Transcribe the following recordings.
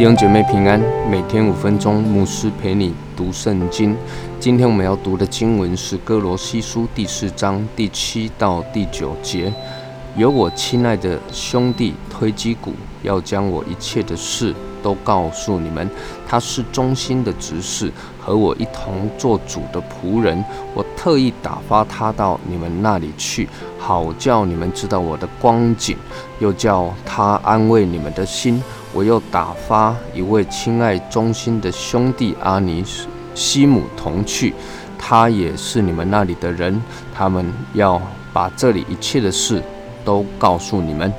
弟兄姐妹平安，每天五分钟，牧师陪你读圣经。今天我们要读的经文是哥罗西书第四章第七到第九节。有我亲爱的兄弟推基古，要将我一切的事都告诉你们。他是忠心的执事，和我一同做主的仆人。我特意打发他到你们那里去，好叫你们知道我的光景，又叫他安慰你们的心。我又打发一位亲爱忠心的兄弟阿尼西姆同去，他也是你们那里的人，他们要把这里一切的事都告诉你们。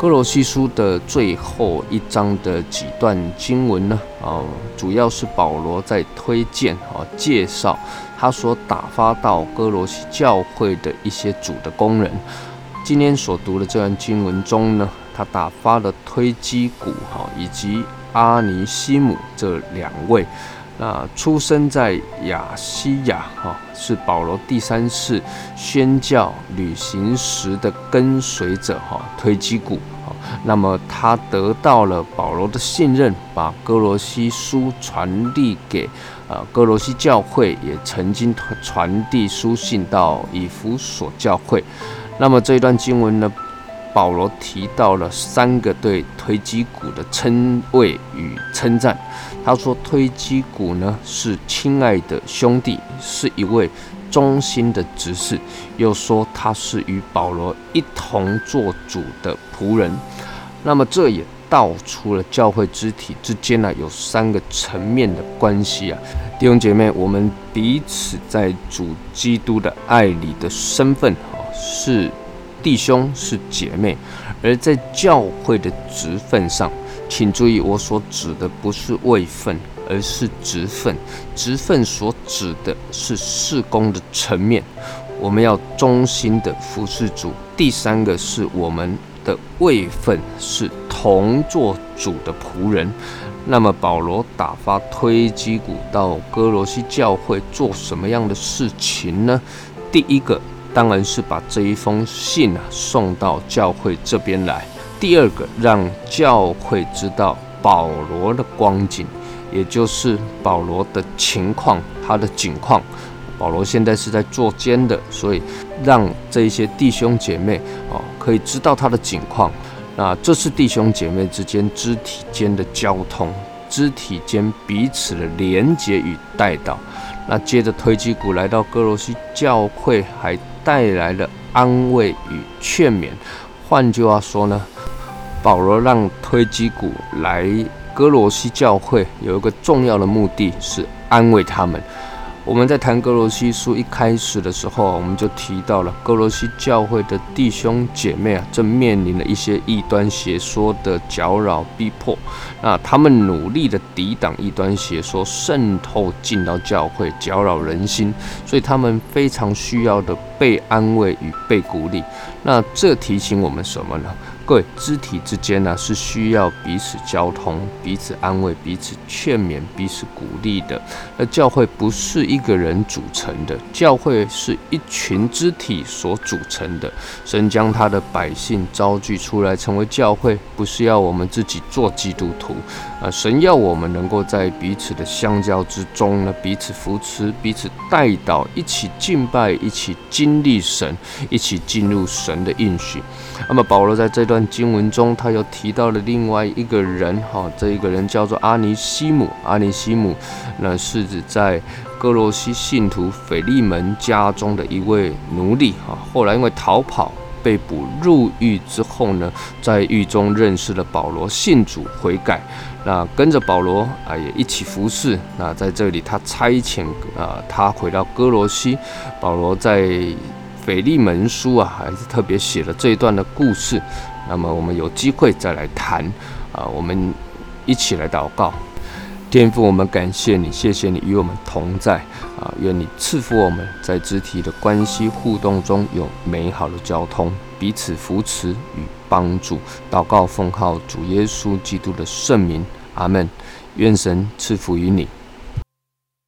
哥罗西书的最后一章的几段经文呢？啊，主要是保罗在推荐啊，介绍他所打发到哥罗西教会的一些主的工人。今天所读的这段经文中呢？他打发了推基古哈以及阿尼西姆这两位，那出生在亚西亚哈是保罗第三次宣教旅行时的跟随者哈推基古哈，那么他得到了保罗的信任，把哥罗西书传递给啊哥罗西教会，也曾经传递书信到以弗所教会。那么这一段经文呢？保罗提到了三个对推基谷的称谓与称赞。他说：“推基谷呢是亲爱的兄弟，是一位忠心的执事。”又说他是与保罗一同做主的仆人。那么这也道出了教会肢体之间呢有三个层面的关系啊，弟兄姐妹，我们彼此在主基督的爱里的身份啊是。弟兄是姐妹，而在教会的职分上，请注意，我所指的不是位分，而是职分。职分所指的是事工的层面，我们要忠心的服侍主。第三个是我们的位分是同做主的仆人。那么保罗打发推基古到哥罗西教会做什么样的事情呢？第一个。当然是把这一封信啊送到教会这边来。第二个，让教会知道保罗的光景，也就是保罗的情况，他的景况。保罗现在是在做监的，所以让这些弟兄姐妹哦可以知道他的景况。那这是弟兄姐妹之间肢体间的交通，肢体间彼此的连结与带导。那接着推基古来到哥罗西教会，还带来了安慰与劝勉。换句话说呢，保罗让推基古来哥罗西教会，有一个重要的目的是安慰他们。我们在谈哥罗西书一开始的时候，我们就提到了哥罗西教会的弟兄姐妹啊，正面临了一些异端邪说的搅扰逼迫。那他们努力的抵挡异端邪说渗透进到教会，搅扰人心，所以他们非常需要的被安慰与被鼓励。那这提醒我们什么呢？各位，肢体之间呢是需要彼此交通、彼此安慰、彼此劝勉、彼此鼓励的。那教会不是一个人组成的，教会是一群肢体所组成的。神将他的百姓招聚出来成为教会，不是要我们自己做基督徒，啊，神要我们能够在彼此的相交之中呢，彼此扶持、彼此带导，一起敬拜，一起经历神，一起进入神的应许。那么保罗在这段。经文中，他又提到了另外一个人，哈，这一个人叫做阿尼西姆。阿尼西姆，那是指在哥罗西信徒腓利门家中的一位奴隶，哈。后来因为逃跑被捕入狱之后呢，在狱中认识了保罗，信主悔改，那跟着保罗啊也一起服侍。那在这里，他差遣啊他回到哥罗西，保罗在腓利门书啊还是特别写了这一段的故事。那么我们有机会再来谈啊，我们一起来祷告。天父，我们感谢你，谢谢你与我们同在啊，愿你赐福我们在肢体的关系互动中有美好的交通，彼此扶持与帮助。祷告奉号主耶稣基督的圣名，阿门。愿神赐福于你。